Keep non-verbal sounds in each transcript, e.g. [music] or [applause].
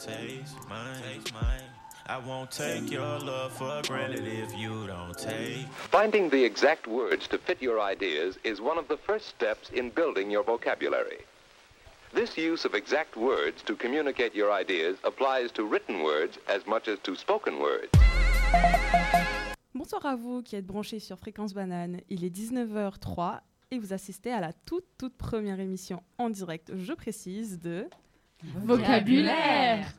taste mine. Taste mine. I won't take your love for granted if you don't take. Finding the exact words to fit your ideas is one of the first steps in building your vocabulary. This use of exact words to communicate your ideas applies to written words as much as to spoken words. Bonsoir à vous qui êtes branchés sur Fréquence Banane. Il est 19h03 et vous assistez à la toute toute première émission en direct, je précise, de Vocabulaire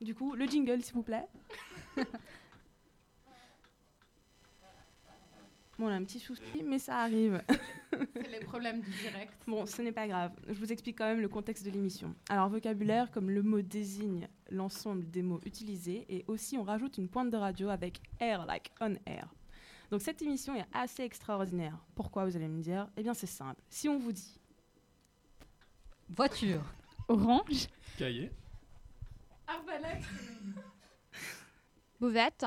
Du coup, le jingle s'il vous plaît. [laughs] Bon, on a un petit souci, mais ça arrive. [laughs] C'est les problèmes du direct. Bon, ce n'est pas grave. Je vous explique quand même le contexte de l'émission. Alors, vocabulaire, comme le mot désigne l'ensemble des mots utilisés, et aussi on rajoute une pointe de radio avec air, like on air. Donc, cette émission est assez extraordinaire. Pourquoi, vous allez me dire? Eh bien, c'est simple. Si on vous dit Voiture. Orange. Cahier. Arbalète. Bouvette.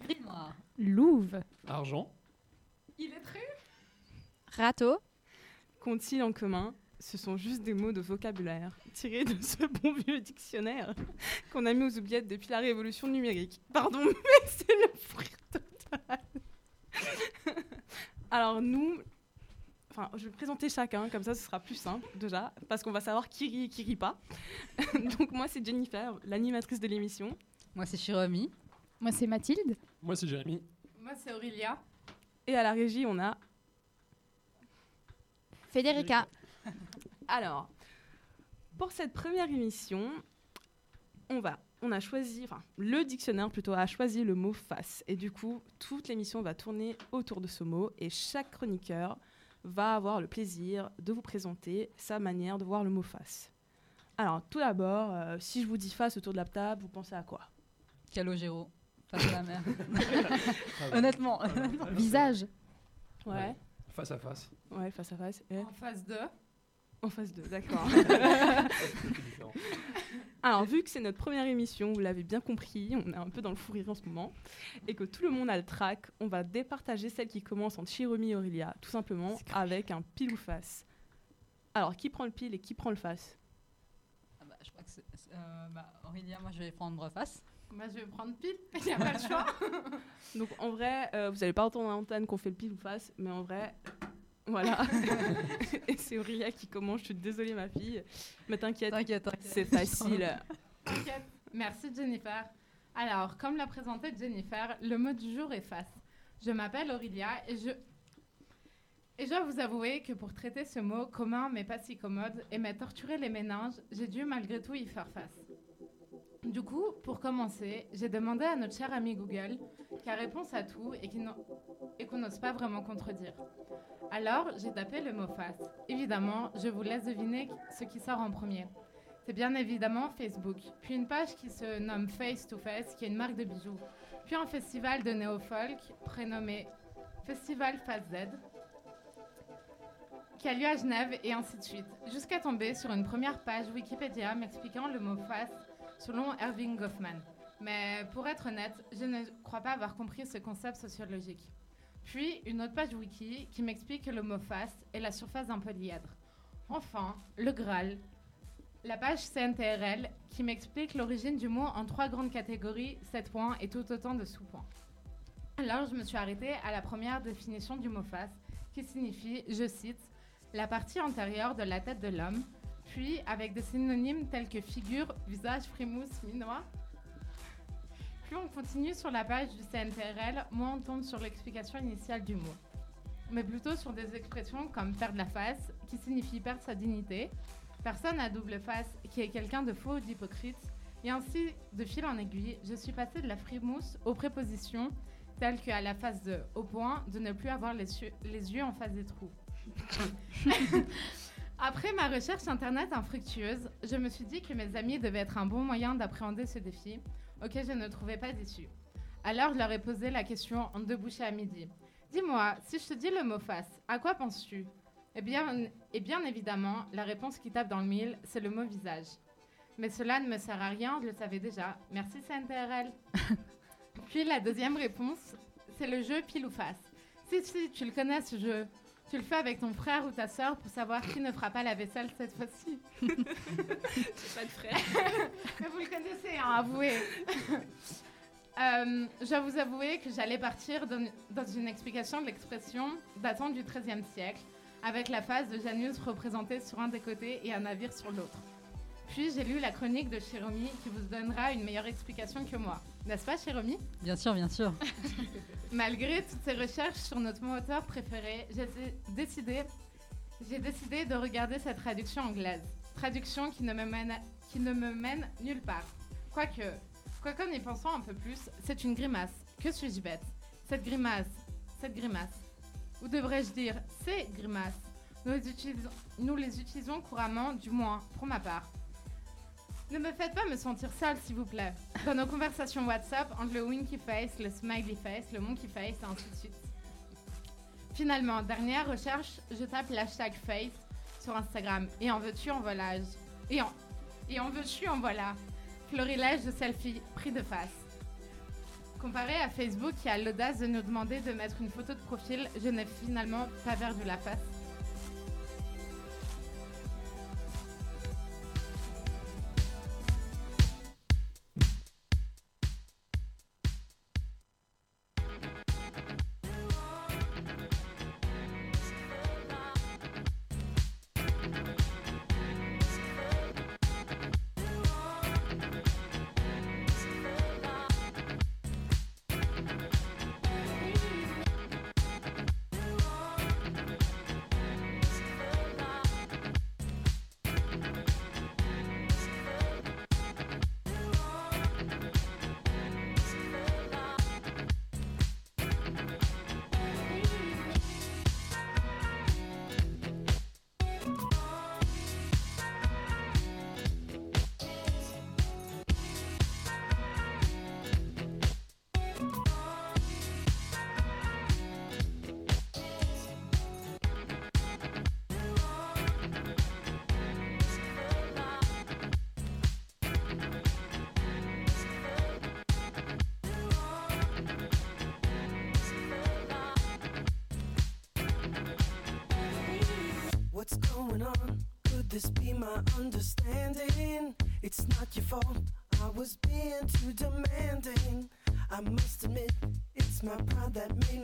Grimoire. Louve. Argent. Illettré. Râteau. qu'ont-ils en commun? Ce sont juste des mots de vocabulaire tirés de ce bon vieux dictionnaire qu'on a mis aux oubliettes depuis la révolution numérique. Pardon, [laughs] mais c'est le fruit total. Alors nous, enfin, je vais présenter chacun, comme ça ce sera plus simple déjà, parce qu'on va savoir qui rit et qui rit pas. [laughs] Donc moi c'est Jennifer, l'animatrice de l'émission. Moi, c'est Chiromi. Moi, c'est Mathilde. Moi, c'est Jérémy. Moi, c'est Aurélia. Et à la régie, on a Federica. Alors, pour cette première émission, on va, on a choisi, enfin, le dictionnaire plutôt a choisi le mot face. Et du coup, toute l'émission va tourner autour de ce mot et chaque chroniqueur va avoir le plaisir de vous présenter sa manière de voir le mot face. Alors, tout d'abord, euh, si je vous dis face autour de la table, vous pensez à quoi? Calogero. Face à la mer. [laughs] Honnêtement. Visage. Ouais, Face à face. ouais, face à face. Et En face de. en face de, d'accord. [laughs] [laughs] Alors, vu que c'est notre première émission, vous l'avez bien compris, on est un peu dans le fou rire en ce moment, et que tout le monde a le track, on va départager celle qui commence entre Chiromi et Aurélia, tout simplement avec un pile ou face. Alors, qui prend le pile et qui prend le face? Ah bah, je crois que c'est. euh, bah, Aurélia, moi, je vais prendre face. Moi, je vais prendre pile. [laughs] Il n'y a pas le choix. [laughs] Donc, en vrai, euh, vous n'allez pas entendre à l'antenne qu'on fait le pile ou face, mais en vrai, voilà. [laughs] et c'est Aurélia qui commence, je suis désolée, ma fille, mais t'inquiète, T'inquiète, t'inquiète. c'est facile. T'inquiète. Merci, Jennifer. Alors, comme l'a présenté Jennifer, le mot du jour est face. Je m'appelle Aurélia et je. Et je dois vous avouer que pour traiter ce mot commun mais pas si commode et m'a torturé les méninges, j'ai dû malgré tout y faire face. Du coup, pour commencer, j'ai demandé à notre cher ami Google, qui a réponse à tout et qu'on n'ose pas vraiment contredire. Alors, j'ai tapé le mot face. Évidemment, je vous laisse deviner ce qui sort en premier. C'est bien évidemment Facebook, puis une page qui se nomme Face to Face, qui est une marque de bijoux, puis un festival de néo-folk prénommé Festival Face Z, qui a lieu à Genève, et ainsi de suite, jusqu'à tomber sur une première page Wikipédia m'expliquant le mot face selon Erving Goffman. Mais pour être honnête, je ne crois pas avoir compris ce concept sociologique. Puis une autre page wiki qui m'explique que le mot face est la surface d'un polyèdre. Enfin, le Graal, la page CNTRL qui m'explique l'origine du mot en trois grandes catégories, 7 points et tout autant de sous-points. Alors je me suis arrêtée à la première définition du mot face qui signifie, je cite, la partie antérieure de la tête de l'homme, puis avec des synonymes tels que figure, visage, frimousse, minois. Puis on continue sur la page du CNTRL, moins on tombe sur l'explication initiale du mot, mais plutôt sur des expressions comme perdre la face, qui signifie perdre sa dignité, personne à double face, qui est quelqu'un de faux ou d'hypocrite, et ainsi, de fil en aiguille, je suis passée de la frimousse aux prépositions telles qu'à la face de, au point de ne plus avoir les yeux en face des trous. [laughs] Après ma recherche internet infructueuse, je me suis dit que mes amis devaient être un bon moyen d'appréhender ce défi, auquel je ne trouvais pas d'issue. Alors je leur ai posé la question en deux bouchées à midi. Dis-moi, si je te dis le mot face, à quoi penses-tu? Eh bien, et bien évidemment, la réponse qui tape dans le mille, c'est le mot visage. Mais cela ne me sert à rien, je le savais déjà. Merci CNTRL. [laughs] Puis la deuxième réponse, c'est le jeu pile ou face. Si, si, tu le connais ce jeu. Tu le fais avec ton frère ou ta sœur pour savoir qui ne fera pas la vaisselle cette fois-ci. [laughs] J'ai pas de frère. Mais vous le connaissez, hein, avouez. Euh, je dois vous avouer que j'allais partir dans, dans une explication de l'expression datant du XIIIe siècle, avec la face de Janus représentée sur un des côtés et un navire sur l'autre. Puis j'ai lu la chronique de Chiromi qui vous donnera une meilleure explication que moi. N'est-ce pas, Chiromi Bien sûr, bien sûr. [laughs] Malgré toutes ces recherches sur notre moteur préféré, j'ai dé- décidé, j'ai décidé de regarder cette traduction anglaise. Traduction qui ne me mène, qui ne me mène nulle part. Quoique, quoique en y pensant un peu plus, c'est une grimace. Que suis-je bête? Cette grimace, cette grimace. Ou devrais-je dire ces grimaces? Nous les, utilisons, nous les utilisons couramment, du moins pour ma part. Ne me faites pas me sentir seule, s'il vous plaît. Dans nos conversations WhatsApp, entre le winky face, le smiley face, le monkey face, et ainsi de suite. Finalement, dernière recherche, je tape l'hashtag face sur Instagram. Et en veux-tu, en voilà. Et en, et en veux-tu, en voilà. Florilège de selfie pris de face. Comparé à Facebook qui a l'audace de nous demander de mettre une photo de profil, je n'ai finalement pas perdu la face. What's going on? Could this be my understanding? It's not your fault. I was being too demanding. I must admit, it's my pride that made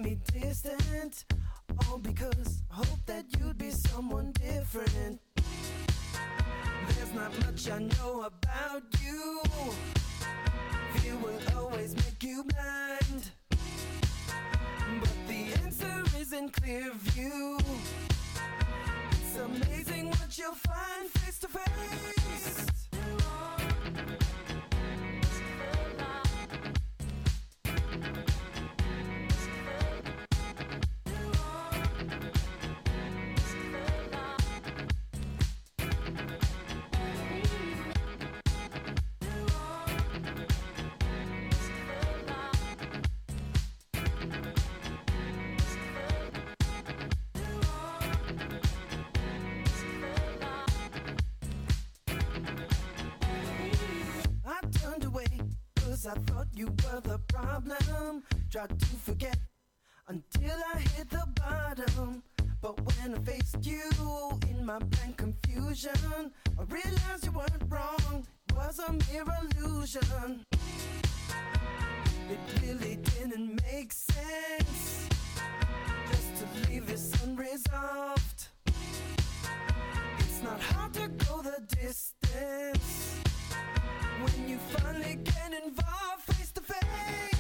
I thought you were the problem. Tried to forget until I hit the bottom. But when I faced you in my blank confusion, I realized you weren't wrong. It was a mere illusion. It really didn't make sense just to leave this unresolved. It's not hard to go the distance when you finally get involved face to face.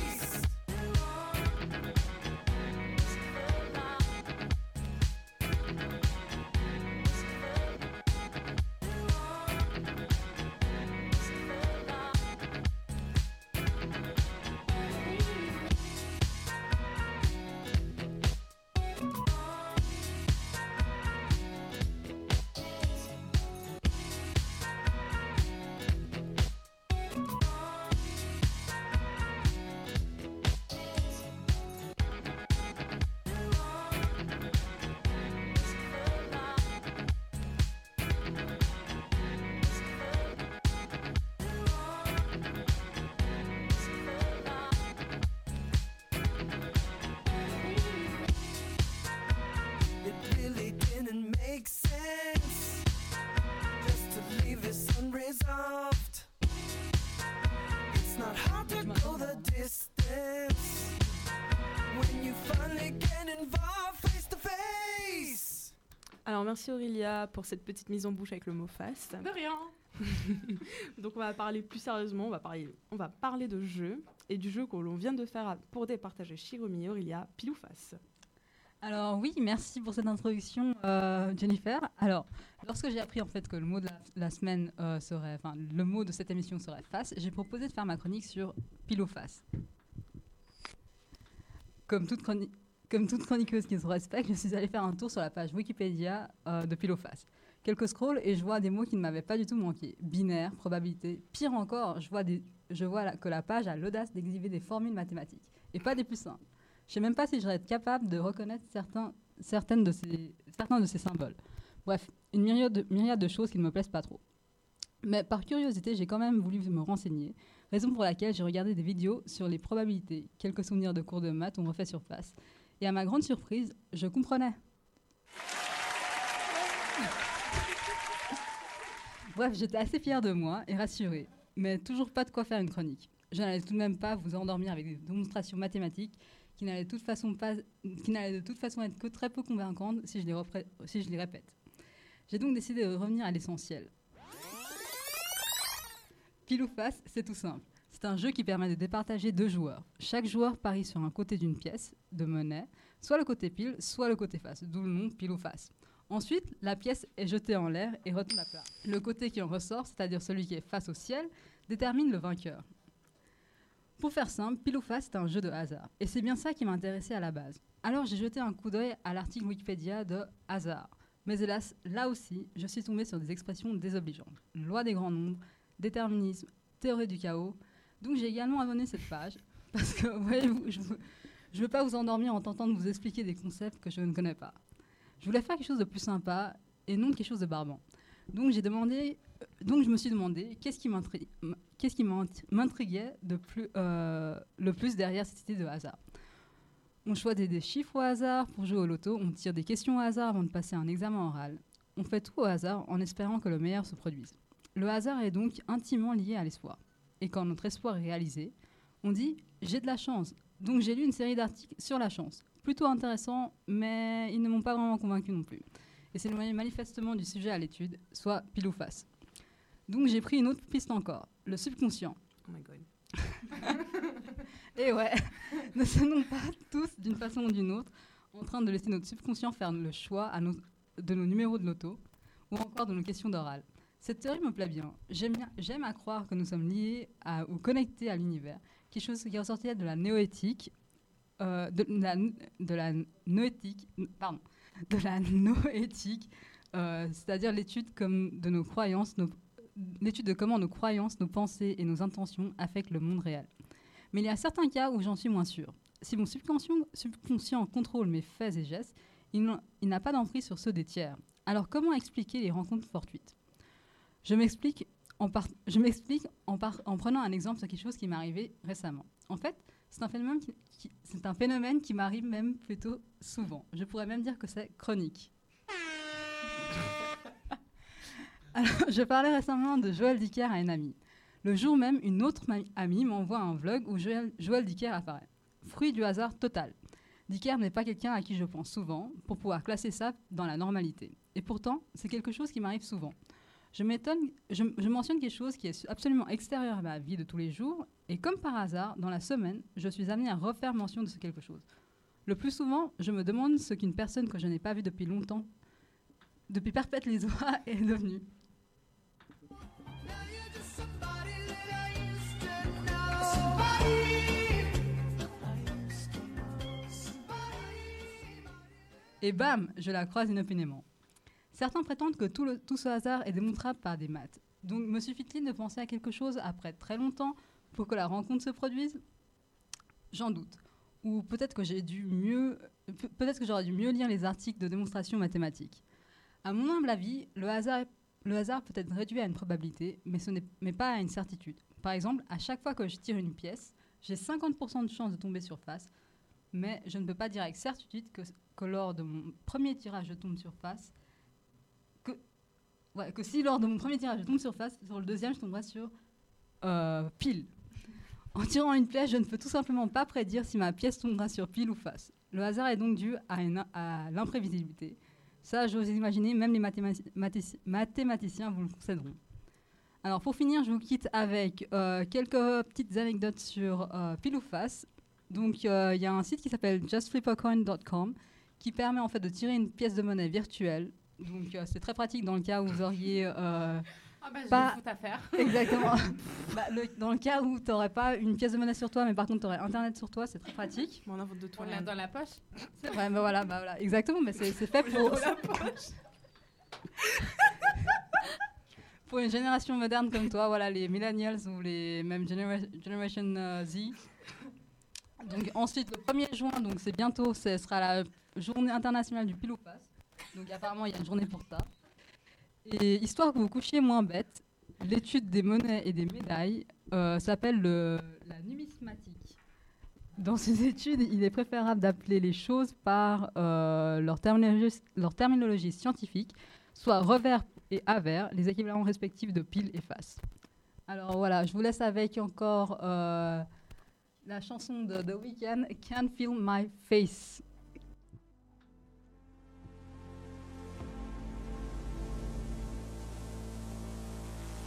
Alors merci Aurélia pour cette petite mise en bouche avec le mot face. De rien. [laughs] Donc on va parler plus sérieusement, on va parler, on va parler de jeu et du jeu que l'on vient de faire pour départager Shiromi et Aurélia, pile ou face. Alors oui, merci pour cette introduction, euh, Jennifer. Alors, lorsque j'ai appris en fait que le mot de la, la semaine euh, serait, enfin, le mot de cette émission serait face, j'ai proposé de faire ma chronique sur pile ou face. Comme toute, chroni- comme toute chroniqueuse qui se respecte, je suis allée faire un tour sur la page Wikipédia euh, de pile ou face. Quelques scrolls et je vois des mots qui ne m'avaient pas du tout manqué. Binaire, probabilité. Pire encore, je vois, que la page a l'audace d'exhiber des formules mathématiques et pas des plus simples. Je sais même pas si je serais être capable de reconnaître certains, certaines de ces, symboles. Bref, une myriade de, myriade de choses qui ne me plaisent pas trop. Mais par curiosité, j'ai quand même voulu me renseigner, raison pour laquelle j'ai regardé des vidéos sur les probabilités, quelques souvenirs de cours de maths ont refait surface. Et à ma grande surprise, je comprenais. Bref, j'étais assez fière de moi et rassurée, mais toujours pas de quoi faire une chronique. Je n'allais tout de même pas vous endormir avec des démonstrations mathématiques qui n'allaient de toute façon être que très peu convaincantes si je les, si je les répète. J'ai donc décidé de revenir à l'essentiel. Pile ou face, c'est tout simple. C'est un jeu qui permet de départager deux joueurs. Chaque joueur parie sur un côté d'une pièce de monnaie, soit le côté pile, soit le côté face, d'où le nom pile ou face. Ensuite, la pièce est jetée en l'air et retombe à plat. Le côté qui en ressort, c'est-à-dire celui qui est face au ciel, détermine le vainqueur. Pour faire simple, pile ou face, c'est un jeu de hasard. Et c'est bien ça qui m'a intéressé à la base. Alors j'ai jeté un coup d'œil à l'article Wikipédia de hasard. Mais hélas, là aussi, je suis tombée sur des expressions désobligeantes. Loi des grands nombres, déterminisme, théorie du chaos. Donc j'ai également abonné cette page, [laughs] parce que, voyez-vous, je ne veux pas vous endormir en tentant de vous expliquer des concepts que je ne connais pas. Je voulais faire quelque chose de plus sympa et non quelque chose de barbant. Donc j'ai demandé, euh, donc je me suis demandé qu'est-ce qui m'intriguait euh, le plus derrière cette idée de hasard. On choisit des chiffres au hasard pour jouer au loto, on tire des questions au hasard avant de passer un examen oral. On fait tout au hasard en espérant que le meilleur se produise. Le hasard est donc intimement lié à l'espoir. Et quand notre espoir est réalisé, on dit j'ai de la chance. Donc j'ai lu une série d'articles sur la chance. Plutôt intéressant, mais ils ne m'ont pas vraiment convaincu non plus. Et c'est le manifestement du sujet à l'étude, soit pile ou face. Donc j'ai pris une autre piste encore, le subconscient. Oh my god. [laughs] Et ouais, [laughs] ne sommes pas tous, d'une façon ou d'une autre, en train de laisser notre subconscient faire le choix à nos- de nos numéros de loto ou encore de nos questions d'oral. Cette théorie me plaît bien. J'aime à croire que nous sommes liés ou connectés à l'univers, quelque chose qui ressortait de la noétique, euh, de, la, de pardon, de la [laughs] euh, c'est-à-dire l'étude de nos croyances, l'étude de comment nos croyances, nos pensées et nos intentions affectent le monde réel. Mais il y a certains cas où j'en suis moins sûre. Si mon subconscient, subconscient contrôle mes faits et gestes, il n'a pas d'emprise sur ceux des tiers. Alors comment expliquer les rencontres fortuites? Je m'explique en, prenant un exemple sur quelque chose qui m'est arrivé récemment. En fait, c'est un phénomène qui, m'arrive même plutôt souvent. Je pourrais même dire que c'est chronique. [laughs] Alors, je parlais récemment de Joël Dicker à une amie. Le jour même, une autre amie m'envoie un vlog où Joël, Joël Dicker apparaît. Fruit du hasard total. Dicker n'est pas quelqu'un à qui je pense souvent pour pouvoir classer ça dans la normalité. Et pourtant, c'est quelque chose qui m'arrive souvent. Je, je, je mentionne quelque chose qui est absolument extérieur à ma vie de tous les jours, et comme par hasard, dans la semaine, je suis amenée à refaire mention de ce quelque chose. Le plus souvent, je me demande ce qu'une personne que je n'ai pas vue depuis longtemps, depuis perpète les oies, [laughs] est devenue. Et bam, je la croise inopinément. Certains prétendent que tout, ce hasard est démontrable par des maths. Donc me suffit-il de penser à quelque chose après très longtemps pour que la rencontre se produise? J'en doute. Ou peut-être que j'ai dû mieux, pe- peut-être que j'aurais dû mieux lire les articles de démonstration mathématiques. À mon humble avis, le hasard, peut être réduit à une probabilité, mais ce n'est pas à une certitude. Par exemple, à chaque fois que je tire une pièce, j'ai 50% de chance de tomber sur face, mais je ne peux pas dire avec certitude que, que lors de mon premier tirage je tombe sur face, que si lors de mon premier tirage je tombe sur face, sur le deuxième je tomberai sur euh, pile. En tirant une pièce, je ne peux tout simplement pas prédire si ma pièce tombera sur pile ou face. Le hasard est donc dû à, à l'imprévisibilité. Ça, j'ose imaginer, même les mathématiciens vous le concéderont. Alors, pour finir, je vous quitte avec euh, quelques petites anecdotes sur euh, pile ou face. Donc, il y a un site qui s'appelle justflipacoin.com qui permet en fait de tirer une pièce de monnaie virtuelle. Donc, euh, c'est très pratique dans le cas où vous auriez euh, Ah bah, Pas- à faire. [laughs] Exactement. [laughs] Bah, le- dans le cas où tu n'aurais pas une pièce de monnaie sur toi, mais par contre tu aurais Internet sur toi, c'est très pratique. Bon, on invente de. On l'a dans la poche. C'est vrai, mais voilà, bah voilà, exactement. Mais c'est fait pour. [laughs] pour une génération moderne comme toi, voilà, les millennials ou les même genera- Generation euh, Z. Donc ensuite, le 1er juin, donc c'est bientôt, ce sera la journée internationale du pile ou face. Donc apparemment, il y a une journée pour ça. Et histoire que vous couchiez moins bête, l'étude des monnaies et des médailles euh, s'appelle le- la numismatique. Dans ces études, il est préférable d'appeler les choses par euh, leur, terminologie, leur terminologie scientifique, soit revers et avers, les équivalents respectifs de pile et face. Alors voilà, je vous laisse avec encore euh, la chanson de The Weeknd, Can't Feel My Face.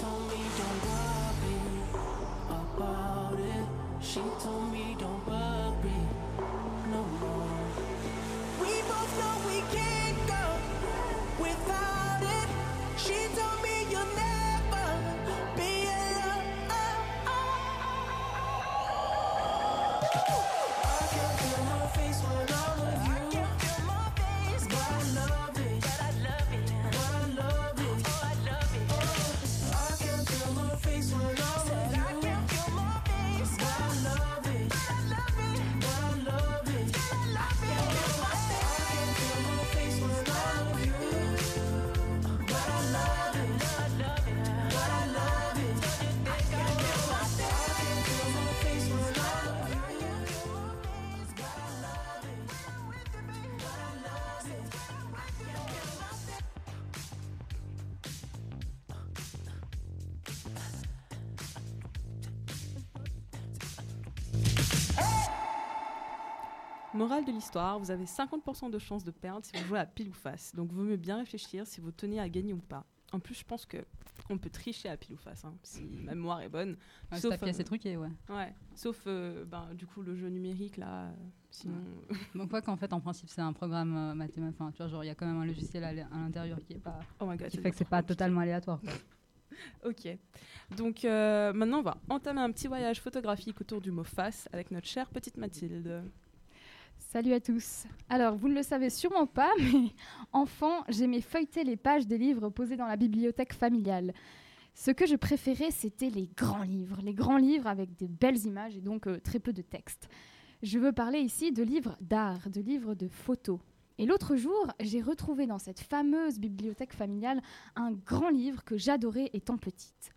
told me don't worry about it. She told me don't worry no more. We both know we can't go without it. She told me you'll never be. Morale de l'histoire, vous avez 50% de chances de perdre si vous jouez à pile ou face. Donc, vaut mieux bien réfléchir si vous tenez à gagner ou pas. En plus, je pense que on peut tricher à pile ou face, hein, si ma mémoire est bonne. Ouais, Sauf, pièce euh, est truquée, ouais. Ouais, sauf euh, ben, du coup le jeu numérique là. euh, sinon, [laughs] Donc, quoi qu'en fait, en principe, c'est un programme euh, mathématique. Enfin, tu vois, genre, il y a quand même un logiciel à l'in- à l'intérieur qui est pas. oh my god, qui fait que c'est pas compliqué. totalement aléatoire. quoi. [laughs] Ok. Donc euh, maintenant, on va entamer un petit voyage photographique autour du mot face avec notre chère petite Mathilde. Salut à tous. Alors, vous ne le savez sûrement pas, [laughs] mais enfant, j'aimais feuilleter les pages des livres posés dans la bibliothèque familiale. Ce que je préférais, c'était les grands livres, les grands livres avec des belles images et donc euh, très peu de texte. Je veux parler ici de livres d'art, de livres de photos. Et l'autre jour, j'ai retrouvé dans cette fameuse bibliothèque familiale un grand livre que j'adorais étant petite.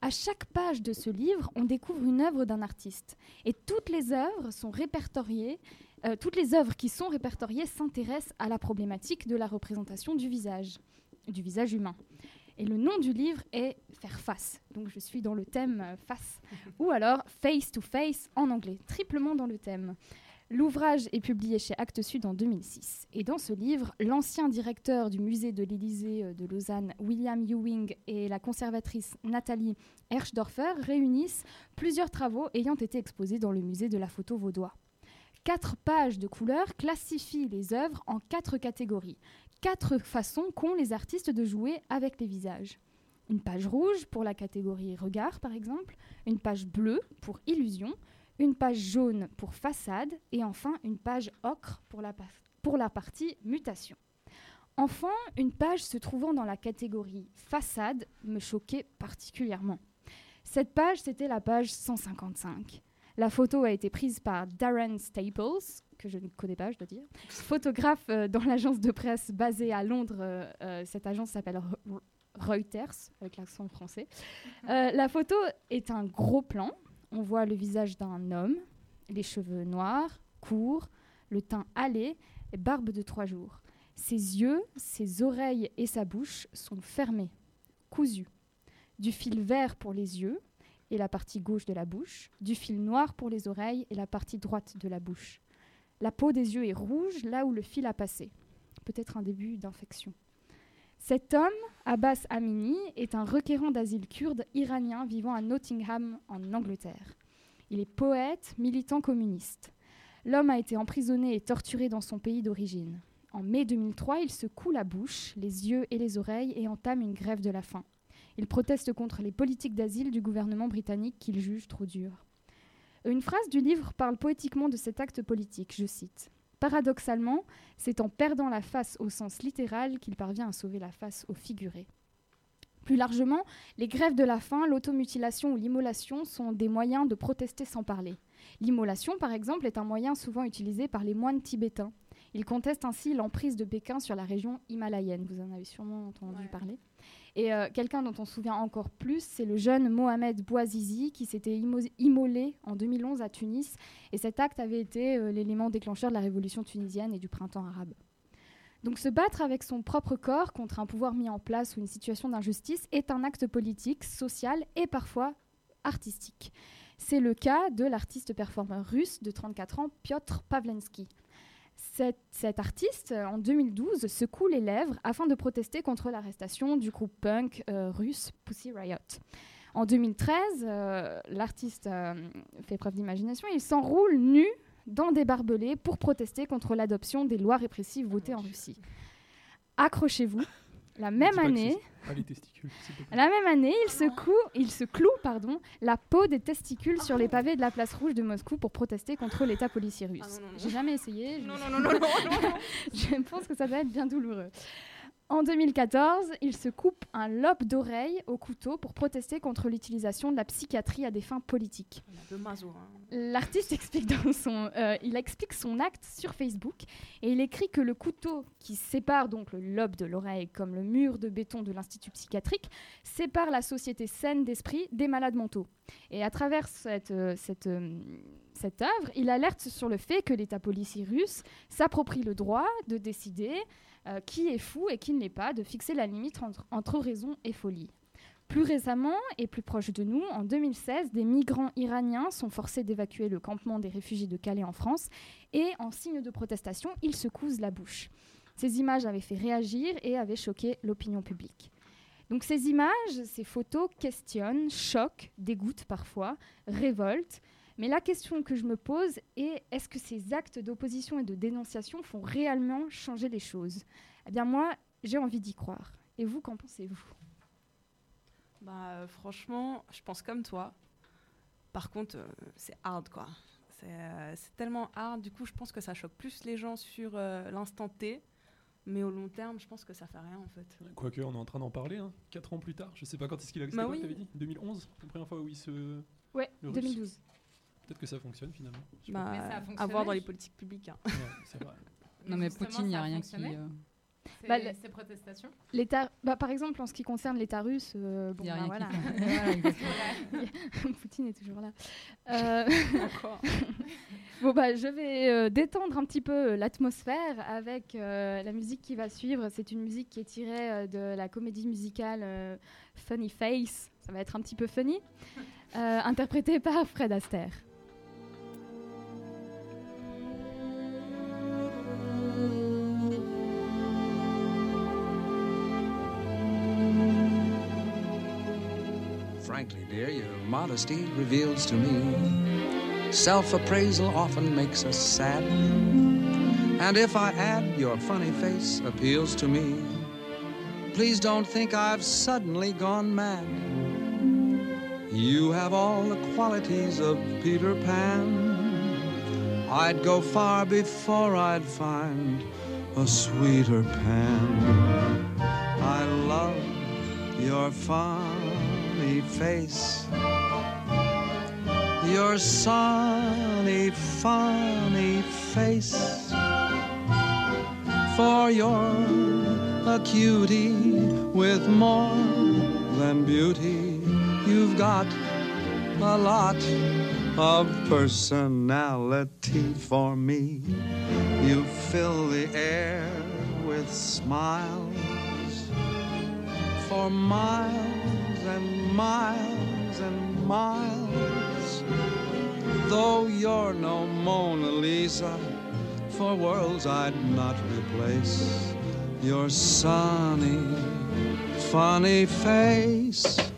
À chaque page de ce livre, on découvre une œuvre d'un artiste. Et toutes les œuvres sont répertoriées euh, toutes les œuvres qui sont répertoriées s'intéressent à la problématique de la représentation du visage, du visage humain. Et le nom du livre est Faire face. Donc je suis dans le thème euh, face. [laughs] Ou alors Face to Face en anglais, triplement dans le thème. L'ouvrage est publié chez Actes Sud en 2006. Et dans ce livre, l'ancien directeur du musée de l'Élysée euh, de Lausanne, William Ewing, et la conservatrice Nathalie Herschdorfer réunissent plusieurs travaux ayant été exposés dans le musée de la photo vaudois. Quatre pages de couleurs classifient les œuvres en quatre catégories, quatre façons qu'ont les artistes de jouer avec les visages. Une page rouge pour la catégorie regard, par exemple, une page bleue pour illusion, une page jaune pour façade et enfin une page ocre pour la, pour la partie mutation. Enfin, une page se trouvant dans la catégorie façade me choquait particulièrement. Cette page, c'était la page 155. La photo a été prise par Darren Staples, que je ne connais pas, je dois dire, photographe euh, dans l'agence de presse basée à Londres. euh, euh, cette agence s'appelle Re- Reuters, avec l'accent français. Euh, la photo est un gros plan. On voit le visage d'un homme, les cheveux noirs, courts, le teint hâlé et barbe de trois jours. Ses yeux, ses oreilles et sa bouche sont fermés, cousus. Du fil vert pour les yeux, et la partie gauche de la bouche, du fil noir pour les oreilles et la partie droite de la bouche. La peau des yeux est rouge là où le fil a passé. Peut-être un début d'infection. Cet homme, Abbas Amini, est un requérant d'asile kurde iranien vivant à Nottingham, en Angleterre. Il est poète, militant communiste. L'homme a été emprisonné et torturé dans son pays d'origine. En mai 2003, il se coud la bouche, les yeux et les oreilles et entame une grève de la faim. Il proteste contre les politiques d'asile du gouvernement britannique qu'il juge trop dures. Une phrase du livre parle poétiquement de cet acte politique, je cite. Paradoxalement, c'est en perdant la face au sens littéral qu'il parvient à sauver la face au figuré. Plus largement, les grèves de la faim, l'automutilation ou l'immolation sont des moyens de protester sans parler. L'immolation, par exemple, est un moyen souvent utilisé par les moines tibétains. Ils contestent ainsi l'emprise de Pékin sur la région himalayenne. Vous en avez sûrement entendu Ouais. parler. Et euh, quelqu'un dont on se souvient encore plus, c'est le jeune Mohamed Bouazizi qui s'était immo- immolé en 2011 à Tunis. Et cet acte avait été euh, l'élément déclencheur de la révolution tunisienne et du printemps arabe. Donc se battre avec son propre corps contre un pouvoir mis en place ou une situation d'injustice est un acte politique, social et parfois artistique. C'est le cas de l'artiste performeur russe de 34 ans, Piotr Pavlensky. Cet, cet artiste, en 2012, secoue les lèvres afin de protester contre l'arrestation du groupe punk euh, russe Pussy Riot. En 2013, euh, l'artiste euh, fait preuve d'imagination, il s'enroule nu dans des barbelés pour protester contre l'adoption des lois répressives votées en Russie. Accrochez-vous, la même année, les testicules, plaît. la même année, il il se cloue pardon, la peau des testicules sur les pavés de la place rouge de Moscou pour protester contre l'État policier russe. Ah non, non, non. J'ai jamais essayé. je- Non, non, non, non, non, [laughs] non, non. je pense que ça doit être bien douloureux. En 2014, il se coupe un lobe d'oreille au couteau pour protester contre l'utilisation de la psychiatrie à des fins politiques. Hein. L'artiste explique, dans son, euh, il explique son acte sur Facebook et il écrit que le couteau qui sépare donc le lobe de l'oreille comme le mur de béton de l'institut psychiatrique sépare la société saine d'esprit des malades mentaux. Et à travers cette, euh, cette, euh, cette œuvre, il alerte sur le fait que l'État policier russe s'approprie le droit de décider euh, qui est fou et qui ne l'est pas, de fixer la limite entre, entre raison et folie. Plus récemment et plus proche de nous, en 2016, des migrants iraniens sont forcés d'évacuer le campement des réfugiés de Calais en France et, en signe de protestation, ils se cousent la bouche. Ces images avaient fait réagir et avaient choqué l'opinion publique. Donc ces images, ces photos questionnent, choquent, dégoûtent parfois, révoltent. Mais la question que je me pose est est-ce que ces actes d'opposition et de dénonciation font réellement changer les choses? Eh bien moi, j'ai envie d'y croire. Et vous, qu'en pensez-vous? Bah, euh, franchement, je pense comme toi. Par contre, euh, c'est hard, quoi. C'est euh, c'est tellement hard. Du coup, je pense que ça choque plus les gens sur euh, l'instant T. Mais au long terme, je pense que ça fait rien, en fait. Quoique, on est en train d'en parler, hein. 4 ans plus tard. Je sais pas quand est-ce qu'il a. Bah C'était quoi oui. dit? 2011 La première fois où il se. Ouais, Le russe. 2012. Peut-être que ça fonctionne finalement. Je sais Bah, Mais ça a à voir dans les politiques publiques. hein. pas. Ouais, [laughs] c'est vrai. Non, mais justement, Poutine, il n'y a rien qui. euh, Ces, Bah, ces protestations. L'État, bah, par exemple, en ce qui concerne l'État russe, euh, bon, bah, voilà. [laughs] [laughs] Poutine est toujours là. Euh, bon, bah, je vais euh, détendre un petit peu euh, l'atmosphère avec euh, la musique qui va suivre. C'est une musique qui est tirée euh, de la comédie musicale euh, Funny Face. Ça va être un petit peu funny. Euh, interprétée par Fred Astaire. Modesty reveals to me self appraisal often makes us sad. And if I add your funny face appeals to me, please don't think I've suddenly gone mad. You have all the qualities of Peter Pan. I'd go far before I'd find a sweeter Pan. I love your funny face. Your sunny, funny face. For you're a cutie with more than beauty. You've got a lot of personality for me. You fill the air with smiles for miles and miles and miles. Though you're no Mona Lisa, for worlds I'd not replace your sunny, funny face.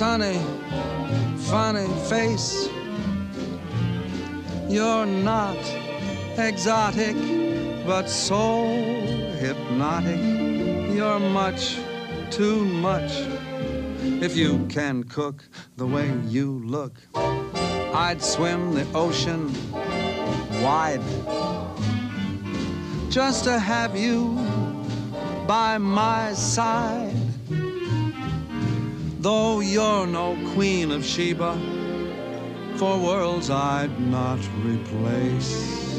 Sunny, funny face. You're not exotic, but so hypnotic. You're much too much. If you can cook the way you look, I'd swim the ocean wide just to have you by my side. Though you're no queen of Sheba, for worlds I'd not replace.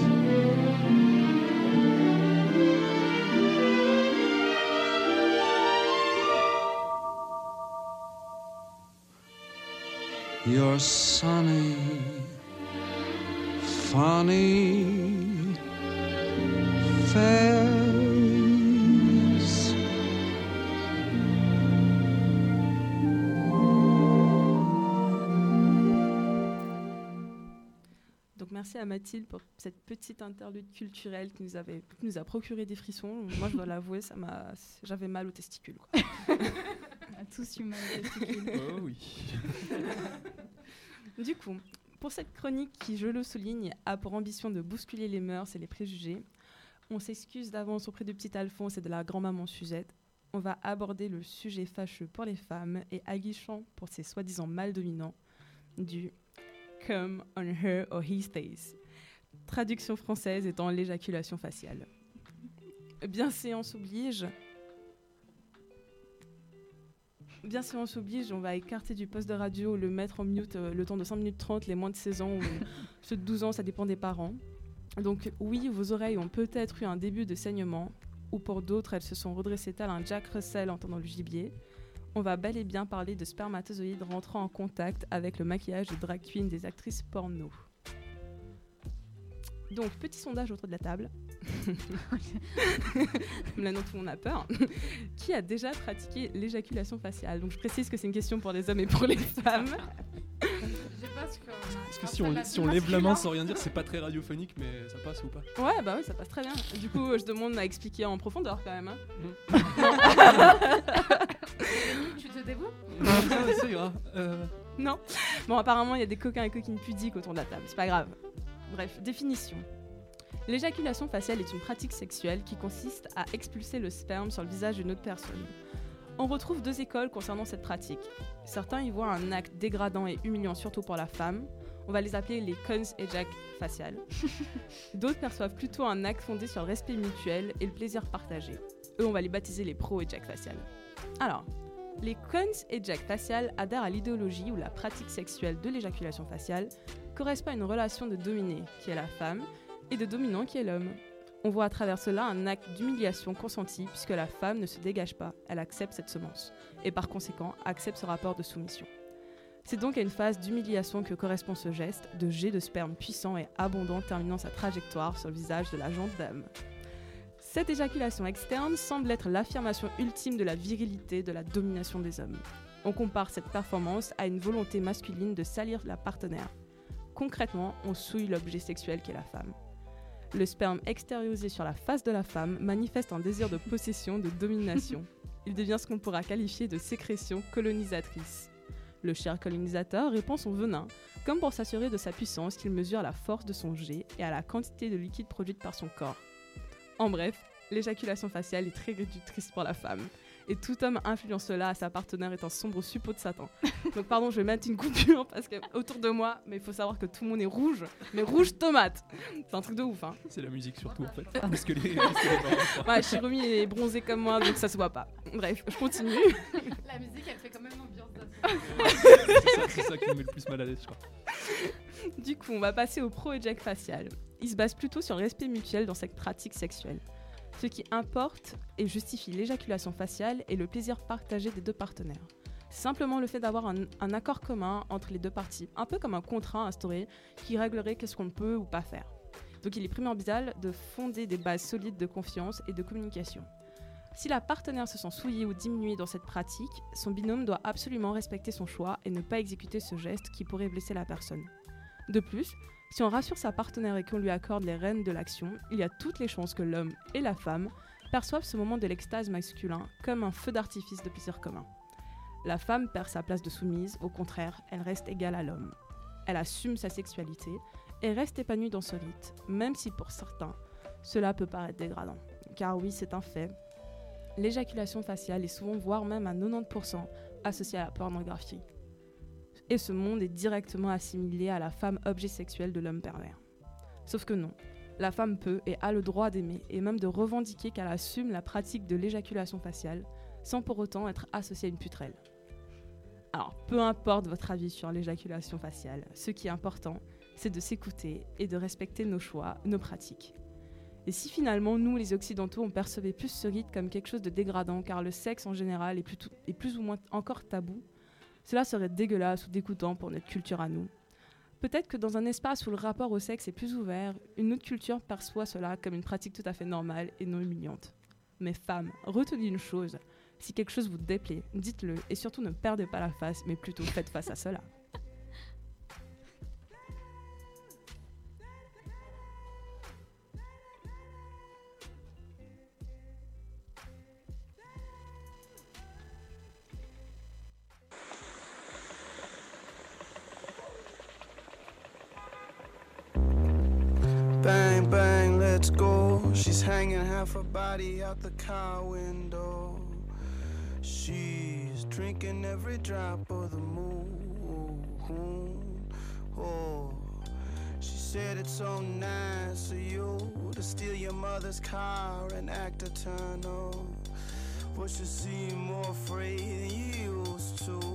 Your sunny, funny face. Merci à Mathilde pour cette petite interlude culturelle qui nous, avait, qui nous a procuré des frissons. Moi, je dois l'avouer, ça m'a, j'avais mal aux testicules. quoi. [laughs] On a tous eu mal aux testicules. Oh oui. [laughs] Du coup, pour cette chronique qui, je le souligne, a pour ambition de bousculer les mœurs et les préjugés, on s'excuse d'avance auprès du petit Alphonse et de la grand-maman Suzette. On va aborder le sujet fâcheux pour les femmes et aguichant pour ses soi-disant mâles dominants du Come on her or he stays. Traduction française étant l'éjaculation faciale. Bienséance oblige. Bienséance oblige, on va écarter du poste de radio, le mettre en mute euh, le temps de 5 minutes 30, les moins de 16 ans ou [laughs] ceux de 12 ans, ça dépend des parents. Donc oui, vos oreilles ont peut-être eu un début de saignement, ou pour d'autres, elles se sont redressées tel un Jack Russell en entendant le gibier. On va bel et bien parler de spermatozoïdes rentrant en contact avec le maquillage de drag queen des actrices porno. Donc, petit sondage autour de la table. [laughs] Là, non, tout le monde a peur. Qui a déjà pratiqué l'éjaculation faciale? Donc, je précise que c'est une question pour les hommes et pour les femmes. Est-ce que un si on, si lève la main sans rien dire, c'est pas très radiophonique, mais ça passe ou pas Ouais, bah oui, ça passe très bien. Du coup, je demande à expliquer en profondeur quand même. hein. [laughs] Tu te dévoues Ah, Ça ira. Euh, Non. Bon, apparemment, il y a des coquins et coquines pudiques autour de la table. C'est pas grave. Bref, définition. L'éjaculation faciale est une pratique sexuelle qui consiste à expulser le sperme sur le visage d'une autre personne. On retrouve deux écoles concernant cette pratique. Certains y voient un acte dégradant et humiliant, surtout pour la femme. On va les appeler les cons éjac faciales. [laughs] D'autres perçoivent plutôt un acte fondé sur le respect mutuel et le plaisir partagé. Eux, on va les baptiser les pro éjac faciales. Alors, les cons éjac faciales adhèrent à l'idéologie où la pratique sexuelle de l'éjaculation faciale correspond à une relation de dominé, qui est la femme, et de dominant, qui est l'homme. On voit à travers cela un acte d'humiliation consenti, puisque la femme ne se dégage pas, elle accepte cette semence, et par conséquent accepte ce rapport de soumission. C'est donc à une phase d'humiliation que correspond ce geste, de jet de sperme puissant et abondant terminant sa trajectoire sur le visage de la gente dame. Cette éjaculation externe semble être l'affirmation ultime de la virilité, de la domination des hommes. On compare cette performance à une volonté masculine de salir la partenaire. Concrètement, on souille l'objet sexuel qu'est la femme. Le sperme extériorisé sur la face de la femme manifeste un désir de possession, de domination. [laughs] Il devient ce qu'on pourra qualifier de sécrétion colonisatrice. Le cher colonisateur répand son venin, comme pour s'assurer de sa puissance qu'il mesure la force de son jet et à la quantité de liquide produite par son corps. En bref, l'éjaculation faciale est très réductrice pour la femme. Et tout homme influent cela à sa partenaire est un sombre suppôt de Satan. [laughs] Donc pardon, je vais mettre une coupure parce que autour de moi, mais il faut savoir que tout le monde est rouge, mais rouge tomate. C'est un truc de ouf, hein. c'est la musique surtout en fait. Parce que les. parce que les Ouais, Shirumi est bronzé comme moi, donc ça se voit pas. Bref, je continue. [laughs] La musique, elle fait quand même c'est ça, c'est ça qui me met le plus mal à l'aise, je crois. Du coup, on va passer au pro-éjac facial. Il se base plutôt sur le respect mutuel dans cette pratique sexuelle. Ce qui importe et justifie l'éjaculation faciale est le plaisir partagé des deux partenaires. C'est simplement le fait d'avoir un, un accord commun entre les deux parties, un peu comme un contrat instauré qui réglerait qu'est-ce qu'on peut ou pas faire. Donc il est primordial de fonder des bases solides de confiance et de communication. Si la partenaire se sent souillée ou diminuée dans cette pratique, son binôme doit absolument respecter son choix et ne pas exécuter ce geste qui pourrait blesser la personne. De plus, si on rassure sa partenaire et qu'on lui accorde les rênes de l'action, il y a toutes les chances que l'homme et la femme perçoivent ce moment de l'extase masculin comme un feu d'artifice de plaisir commun. La femme perd sa place de soumise, au contraire, elle reste égale à l'homme. Elle assume sa sexualité et reste épanouie dans ce rite, même si pour certains, cela peut paraître dégradant. Car oui, c'est un fait, l'éjaculation faciale est souvent, voire même à 90%, associée à la pornographie. Et ce monde est directement assimilé à la femme objet sexuel de l'homme pervers. Sauf que non, la femme peut et a le droit d'aimer et même de revendiquer qu'elle assume la pratique de l'éjaculation faciale sans pour autant être associée à une putrelle. Alors, peu importe votre avis sur l'éjaculation faciale, ce qui est important, c'est de s'écouter et de respecter nos choix, nos pratiques. Et si finalement, nous, les Occidentaux, on percevait plus ce rite comme quelque chose de dégradant, car le sexe en général est, plus ou moins encore tabou, cela serait dégueulasse ou dégoûtant pour notre culture à nous. Peut-être que dans un espace où le rapport au sexe est plus ouvert, une autre culture perçoit cela comme une pratique tout à fait normale et non humiliante. Mais femmes, retenez une chose, si quelque chose vous déplaît, dites-le et surtout ne perdez pas la face, mais plutôt faites face à cela. Half her body out the car window. She's drinking every drop of the moon. Oh, she said it's so nice of you to steal your mother's car and act eternal. But you seem more afraid than you used to.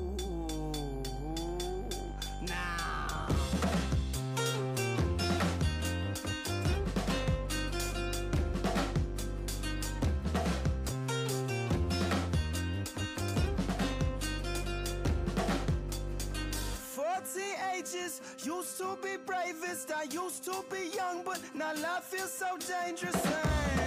Used to be bravest. I used to be young, but now life feels so dangerous.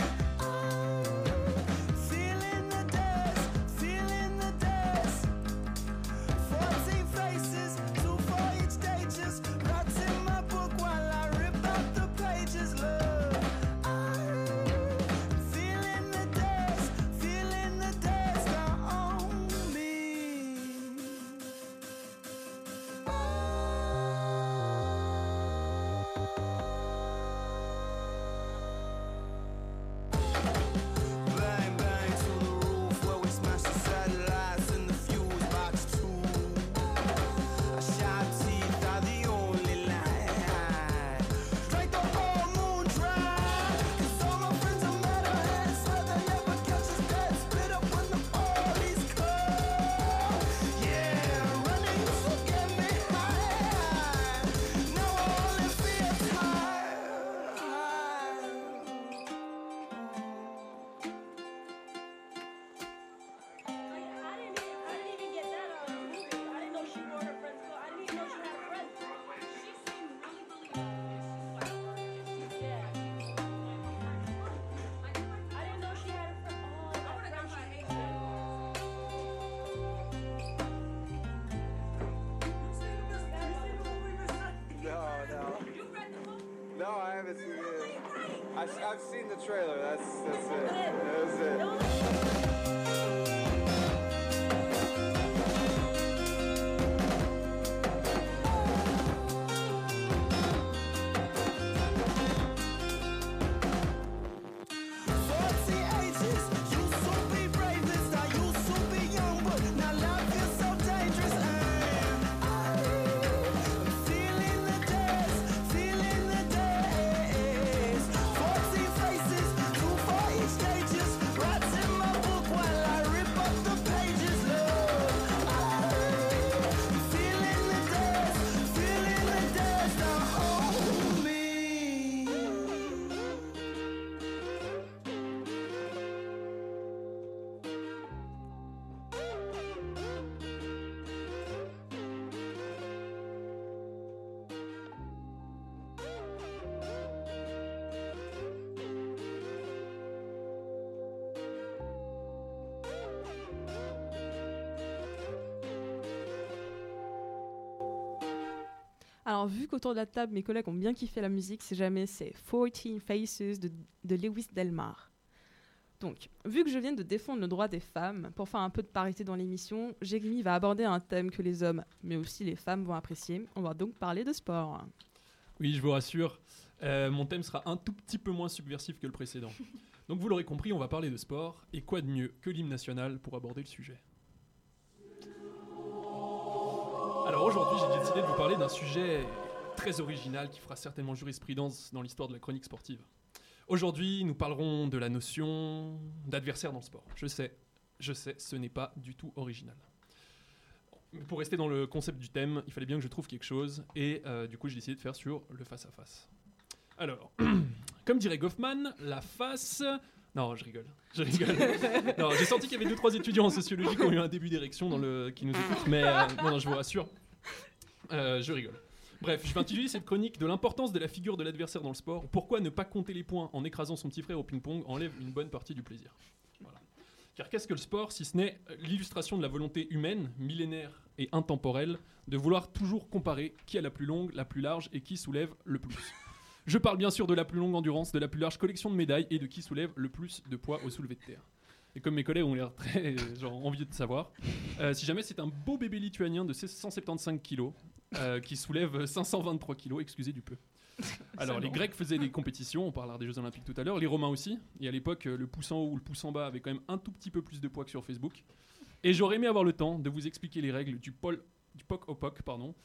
Trailer. Alors, vu qu'autour de la table, mes collègues ont bien kiffé la musique, si jamais c'est 14 Faces de, de Lewis Delmar. Donc, vu que je viens de défendre le droit des femmes, pour faire un peu de parité dans l'émission, Jérémy va aborder un thème que les hommes, mais aussi les femmes vont apprécier. On va donc parler de sport. Oui, je vous rassure, euh, mon thème sera un tout petit peu moins subversif que le précédent. [laughs] Donc vous l'aurez compris, on va parler de sport, et quoi de mieux que l'hymne national pour aborder le sujet Alors aujourd'hui, j'ai décidé de vous parler d'un sujet très original qui fera certainement jurisprudence dans l'histoire de la chronique sportive. Aujourd'hui, nous parlerons de la notion d'adversaire dans le sport. Je sais, je sais, ce n'est pas du tout original. Pour rester dans le concept du thème, il fallait bien que je trouve quelque chose, et euh, du coup j'ai décidé de faire sur le face-à-face. Alors, [clears throat] comme dirait Goffman, la face... Non, je rigole. Je rigole. j'ai senti qu'il y avait deux trois étudiants en sociologie qui ont eu un début d'érection dans le qui nous écoutent, mais euh, je vous rassure. Euh, je rigole. Bref, je vais intituler cette chronique de l'importance de la figure de l'adversaire dans le sport. Pourquoi ne pas compter les points en écrasant son petit frère au ping-pong enlève une bonne partie du plaisir. Car qu'est-ce que le sport si ce n'est l'illustration de la volonté humaine, millénaire et intemporelle, de vouloir toujours comparer qui a la plus longue, la plus large et qui soulève le plus? Je parle bien sûr de la plus longue endurance, de la plus large collection de médailles et de qui soulève le plus de poids au soulevé de terre. Et comme mes collègues ont l'air très euh, genre, envieux de savoir, euh, si jamais c'est un beau bébé lituanien de 175 kilos euh, qui soulève 523 kilos, excusez du peu. [laughs] Alors, les. Grecs faisaient des compétitions, on parlera des Jeux Olympiques tout à l'heure, les Romains aussi. Et à l'époque, le pouce en haut ou le pouce en bas avait quand même un tout petit peu plus de poids que sur Facebook. Et j'aurais aimé avoir le temps de vous expliquer les règles du, pol, du POC au POC, pardon,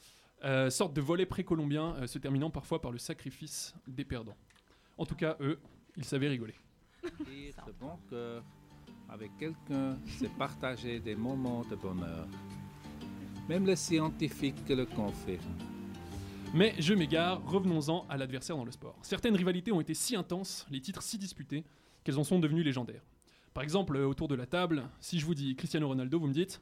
euh, sorte de volet précolombien euh, se terminant parfois par le sacrifice des perdants. En tout cas, eux, ils savaient rigoler. Dire de bon cœur avec quelqu'un, c'est partager des moments de bonheur. Même les scientifiques le confirment. Mais je m'égare, revenons-en à l'adversaire dans le sport. Certaines rivalités ont été si intenses, les titres si disputés, qu'elles en sont devenues légendaires. Par exemple, euh, autour de la table, si je vous dis Cristiano Ronaldo, vous me dites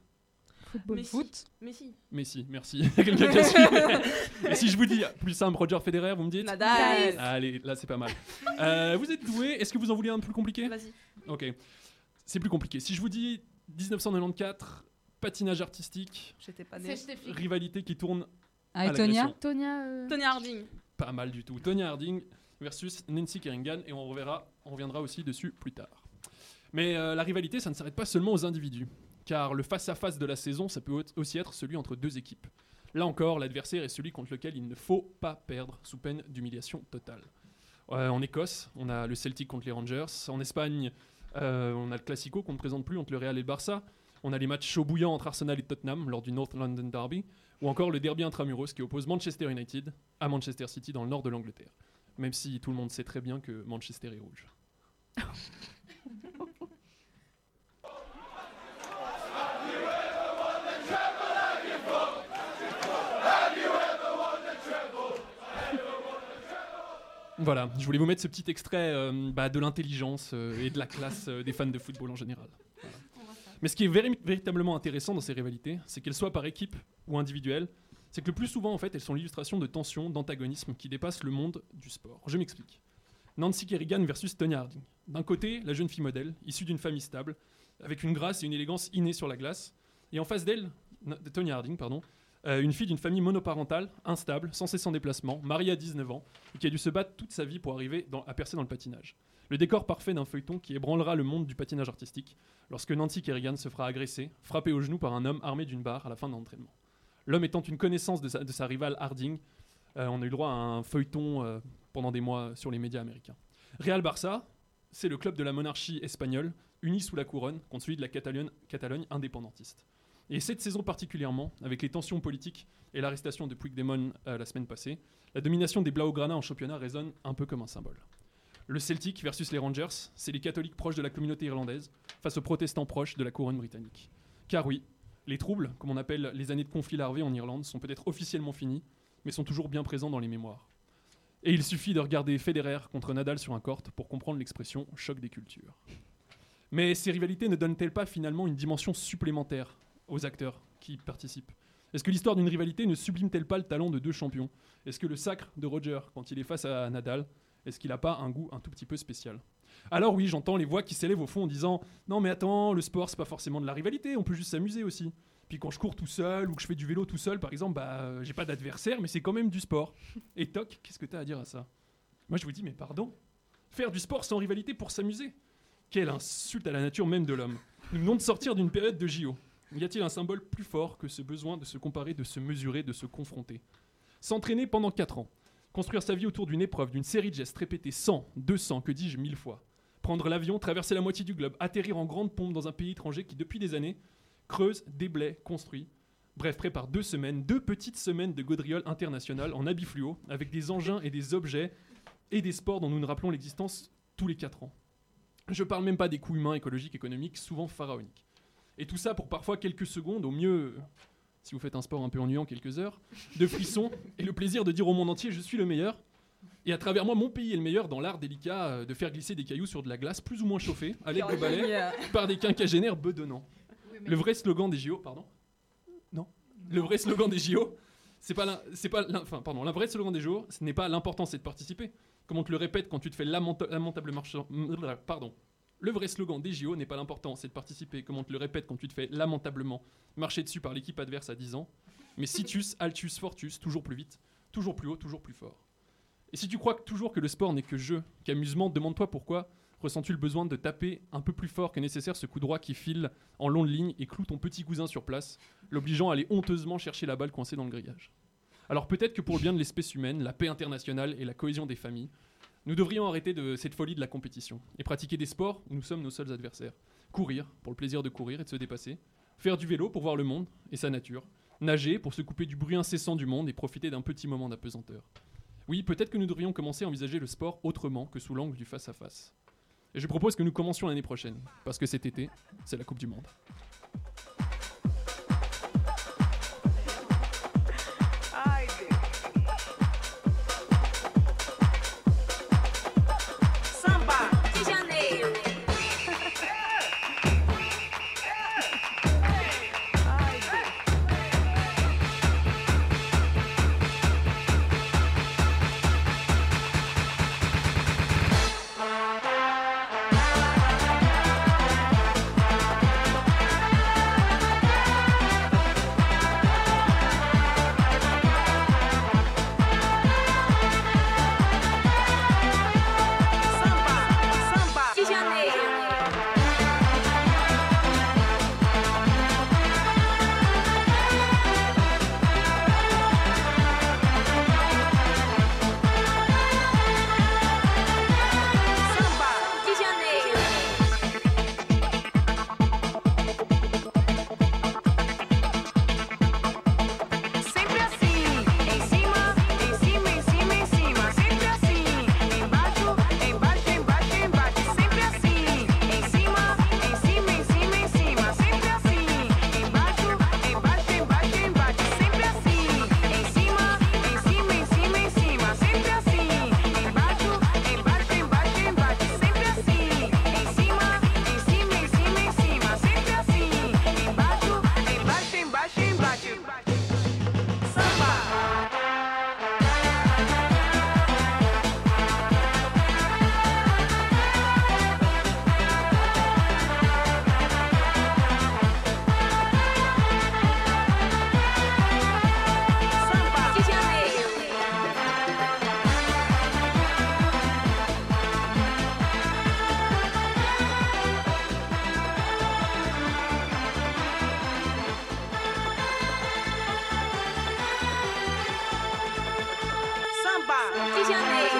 Football. Messi. Foot. Messi. Messi, merci. [laughs] Quelqu'un qui a suivi. [laughs] Et si je vous dis plus simple, Roger Federer, vous me dites Nadal. Allez, là c'est pas mal. Euh, vous êtes doué, est-ce que vous en voulez un plus compliqué Vas-y. Ok, c'est plus compliqué. Si je vous dis 1994, patinage artistique, J'étais pas née. rivalité qui tourne Ah, à et Tonia l'agression. Tonia. euh, Tony Harding. Pas mal du tout. Tonya Harding versus Nancy Kerrigan et on reverra, on reviendra aussi dessus plus tard. Mais euh, la rivalité, ça ne s'arrête pas seulement aux individus, car le face-à-face de la saison, ça peut aussi être celui entre deux équipes. Là encore, l'adversaire est celui contre lequel il ne faut pas perdre, sous peine d'humiliation totale. Euh, en Écosse, on a le Celtic contre les Rangers. En Espagne, euh, on a le Classico qu'on ne présente plus entre le Real et le Barça. On a les matchs chauds bouillants entre Arsenal et Tottenham lors du North London Derby. Ou encore le derby intramuros qui oppose Manchester United à Manchester City dans le nord de l'Angleterre. Même si tout le monde sait très bien que Manchester est rouge. [laughs] Voilà, je voulais vous mettre ce petit extrait euh, bah, de l'intelligence euh, et de la classe euh, des fans de football en général. Mais ce qui est véri- véritablement intéressant dans ces rivalités, c'est qu'elles soient par équipe ou individuelles, c'est que le plus souvent, en fait, elles sont l'illustration de tensions, d'antagonismes qui dépassent le monde du sport. Je m'explique. Nancy Kerrigan versus Tonya Harding. D'un côté, la jeune fille modèle, issue d'une famille stable, avec une grâce et une élégance innées sur la glace, et en face d'elle, de Tonya Harding, pardon, euh, une fille d'une famille monoparentale, instable, sans cesse en déplacement, mariée à 19 ans, et qui a dû se battre toute sa vie pour arriver à percer dans le patinage. Le décor parfait d'un feuilleton qui ébranlera le monde du patinage artistique lorsque Nancy Kerrigan se fera agresser, frappée au genou par un homme armé d'une barre à la fin de l'entraînement. L'homme étant une connaissance de sa, rivale Harding, euh, on a eu droit à un feuilleton euh, pendant des mois sur les médias américains. Real Barça, c'est le club de la monarchie espagnole, uni sous la couronne contre celui de la Catalogne, Catalogne indépendantiste. Et cette saison particulièrement, avec les tensions politiques et l'arrestation de Puigdemont euh, la semaine passée, la domination des Blaugrana en championnat résonne un peu comme un symbole. Le Celtic versus les Rangers, c'est les catholiques proches de la communauté irlandaise face aux protestants proches de la couronne britannique. Car oui, les troubles, comme on appelle les années de conflit larvé en Irlande, sont peut-être officiellement finis, mais sont toujours bien présents dans les mémoires. Et il suffit de regarder Federer contre Nadal sur un court pour comprendre l'expression choc des cultures. Mais ces rivalités ne donnent-elles pas finalement une dimension supplémentaire aux acteurs qui participent Est-ce que l'histoire d'une rivalité ne sublime-t-elle pas le talent de deux champions? Est-ce que le sacre de Roger, quand il est face à Nadal, est-ce qu'il n'a pas un goût un tout petit peu spécial? Alors oui, j'entends les voix qui s'élèvent au fond en disant Non mais attends, le sport c'est pas forcément de la rivalité, on peut juste s'amuser aussi. Puis quand je cours tout seul ou que je fais du vélo tout seul, par exemple, bah euh, j'ai pas d'adversaire, mais c'est quand même du sport. [laughs] Et toc, qu'est-ce que t'as à dire à ça? Moi je vous dis mais pardon, faire du sport sans rivalité pour s'amuser? Quelle insulte à la nature même de l'homme. Nous venons de sortir d'une période de JO. Y a-t-il un symbole plus fort que ce besoin de se comparer, de se mesurer, de se confronter? S'entraîner pendant 4 ans, construire sa vie autour d'une épreuve, d'une série de gestes répétés 100, 200, que dis-je, mille fois. Prendre l'avion, traverser la moitié du globe, atterrir en grande pompe dans un pays étranger qui, depuis des années, creuse, déblaye, construit. Bref, prépare deux semaines, deux petites semaines de gaudriole internationale en habits fluo, avec des engins et des objets et des sports dont nous nous rappelons l'existence tous les 4 ans. Je parle même pas des coûts humains, écologiques, économiques, souvent pharaoniques. Et tout ça pour parfois quelques secondes, au mieux, si vous faites un sport un peu ennuyant, quelques heures, de frissons [laughs] et le plaisir de dire au monde entier je suis le meilleur. Et à travers moi, mon pays est le meilleur dans l'art délicat euh, de faire glisser des cailloux sur de la glace plus ou moins chauffée, à l'aide de balais, par des quinquagénaires bedonnants. Le vrai slogan des JO, pardon Non. Le vrai slogan des JO, c'est pas, l'im- c'est pas, l'im- enfin, pardon, le vrai slogan des JO, ce n'est pas l'important, c'est de participer. Comme on te le répète quand tu te fais lamenta- lamentable marchand, pardon. Le vrai slogan des JO n'est pas l'important, c'est de participer. Comme on te le répète quand tu te fais lamentablement marcher dessus par l'équipe adverse à 10 ans. Mais [laughs] situs, altus, fortus, toujours plus vite, toujours plus haut, toujours plus fort. Et si tu crois que toujours que le sport n'est que jeu, qu'amusement, demande-toi pourquoi ressens-tu le besoin de taper un peu plus fort que nécessaire ce coup droit qui file en longue ligne et cloue ton petit cousin sur place, l'obligeant à aller honteusement chercher la balle coincée dans le grillage? Alors peut-être que pour le bien de l'espèce humaine, la paix internationale et la cohésion des familles, nous devrions arrêter de cette folie de la compétition et pratiquer des sports où nous sommes nos seuls adversaires. Courir pour le plaisir de courir et de se dépasser, faire du vélo pour voir le monde et sa nature, nager pour se couper du bruit incessant du monde et profiter d'un petit moment d'apesanteur. Oui, peut-être que nous devrions commencer à envisager le sport autrement que sous l'angle du face-à-face. Et je propose que nous commencions l'année prochaine, parce que cet été, c'est la Coupe du Monde.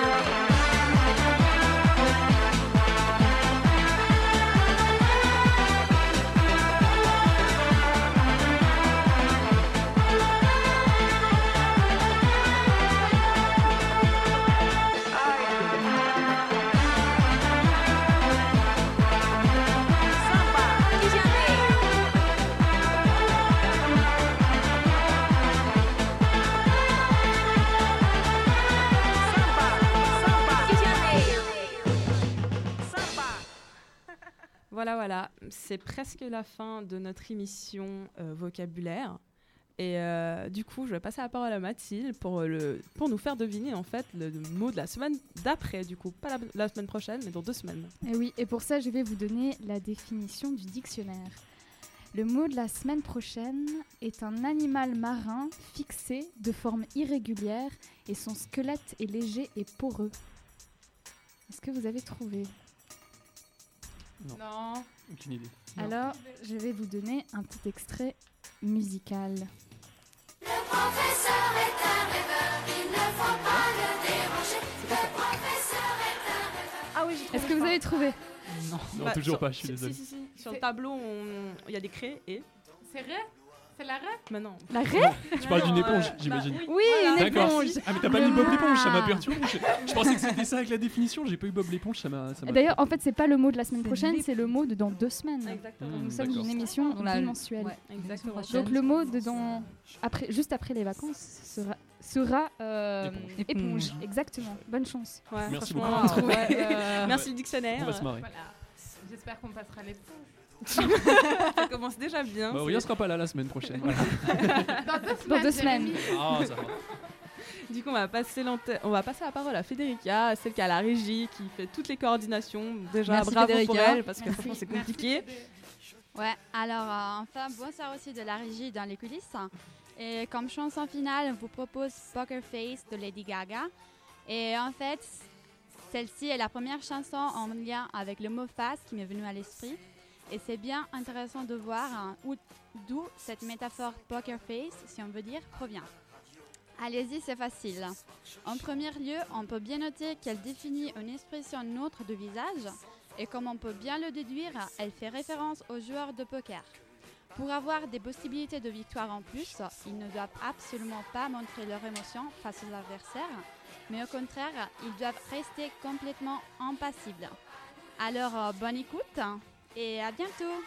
Bye. C'est presque la fin de notre émission euh, vocabulaire. Et euh, du coup, je vais passer la parole à Mathilde pour, le, pour nous faire deviner en fait le, le mot de la semaine d'après, du coup, pas la, la semaine prochaine, mais dans deux semaines. Et oui, et pour ça, je vais vous donner la définition du dictionnaire. Le mot de la semaine prochaine est un animal marin fixé de forme irrégulière et son squelette est léger et poreux. Est-ce que vous avez trouvé? Non. Non. Aucune idée. Alors, je vais vous donner un petit extrait musical. Le professeur est un rêveur, il ne faut pas le déranger. Le professeur est un rêveur. Ah oui, j'ai trouvé. Est-ce que vous avez trouvé Non. Non, Bah, toujours sur- pas, je suis si- désolé. Si, si, si. Sur le tableau, il y a des craies et. C'est vrai? C'est la rêve Mais non. La raie Tu parles d'une éponge, euh, j'imagine. bah, Oui, une éponge. Ah mais t'as pas mis Bob l'éponge, ça m'a Ah. perturbé. Je, je pensais que c'était ça avec la définition, j'ai pas eu Bob l'éponge, ça m'a. D'ailleurs, en fait, c'est pas le mot de la semaine prochaine, l'éponge. c'est le mot de dans deux semaines. Exactement. Hmm, Nous sommes une émission bimensuelle. ouais, Exactement. Donc le mot de dans après, juste après les vacances sera, sera euh, Éponge. éponge. Éponge. Exactement. Bonne chance. Ouais, Merci beaucoup. ouais, euh, [laughs] Merci le dictionnaire. On va se marrer. Voilà. J'espère qu'on passera les points. Ça commence déjà bien. Bah, Aurélien sera pas là la semaine prochaine. [laughs] voilà. Dans deux semaines. Dans deux semaines. Jérémy. Ah, ça va. Du coup, on va passer l'ante- on va passer la parole à Federica, celle qui a la régie, qui fait toutes les coordinations. Déjà, Merci, bravo pour Federica. elle, parce que Merci. franchement, c'est compliqué. Ouais, alors euh, enfin, bonsoir aussi de la régie dans les coulisses. Et comme chanson finale, on vous propose Poker Face de Lady Gaga. Et en fait, celle-ci est la première chanson en lien avec le mot face qui m'est venu à l'esprit. Et c'est bien intéressant de voir hein, où- d'où cette métaphore Poker Face, si on veut dire, provient. Allez-y, c'est facile. En premier lieu, on peut bien noter qu'elle définit une expression neutre de visage et comme on peut bien le déduire, elle fait référence aux joueurs de poker. Pour avoir des possibilités de victoire en plus, ils ne doivent absolument pas montrer leur émotion face aux adversaires, mais au contraire, ils doivent rester complètement impassibles. Alors, euh, bonne écoute et à bientôt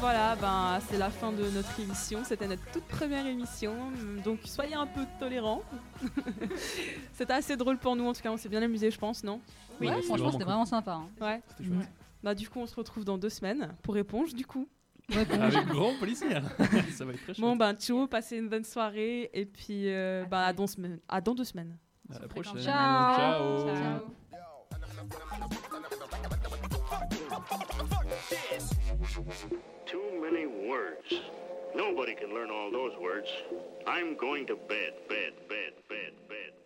voilà, ben, c'est la fin de notre émission. C'était notre toute première émission. Donc soyez un peu tolérants. [laughs] C'était assez drôle pour nous, en tout cas, on s'est bien amusé, je pense, non? Oui, Ouais, franchement, c'était vraiment sympa, hein. Ouais. C'était chouette. Bah, du coup, on se retrouve dans deux semaines pour éponge, du coup. Avec grand plaisir. [laughs] Ça va être très chouette. Bon, ben, ciao, passez une bonne soirée. Et puis, euh, ben, à, dans semaine- à dans deux semaines. À la prochaine. Ciao. Ciao. Ciao. Too many words. Nobody can learn all those words. I'm going to bed, bed, bed, bed, bed.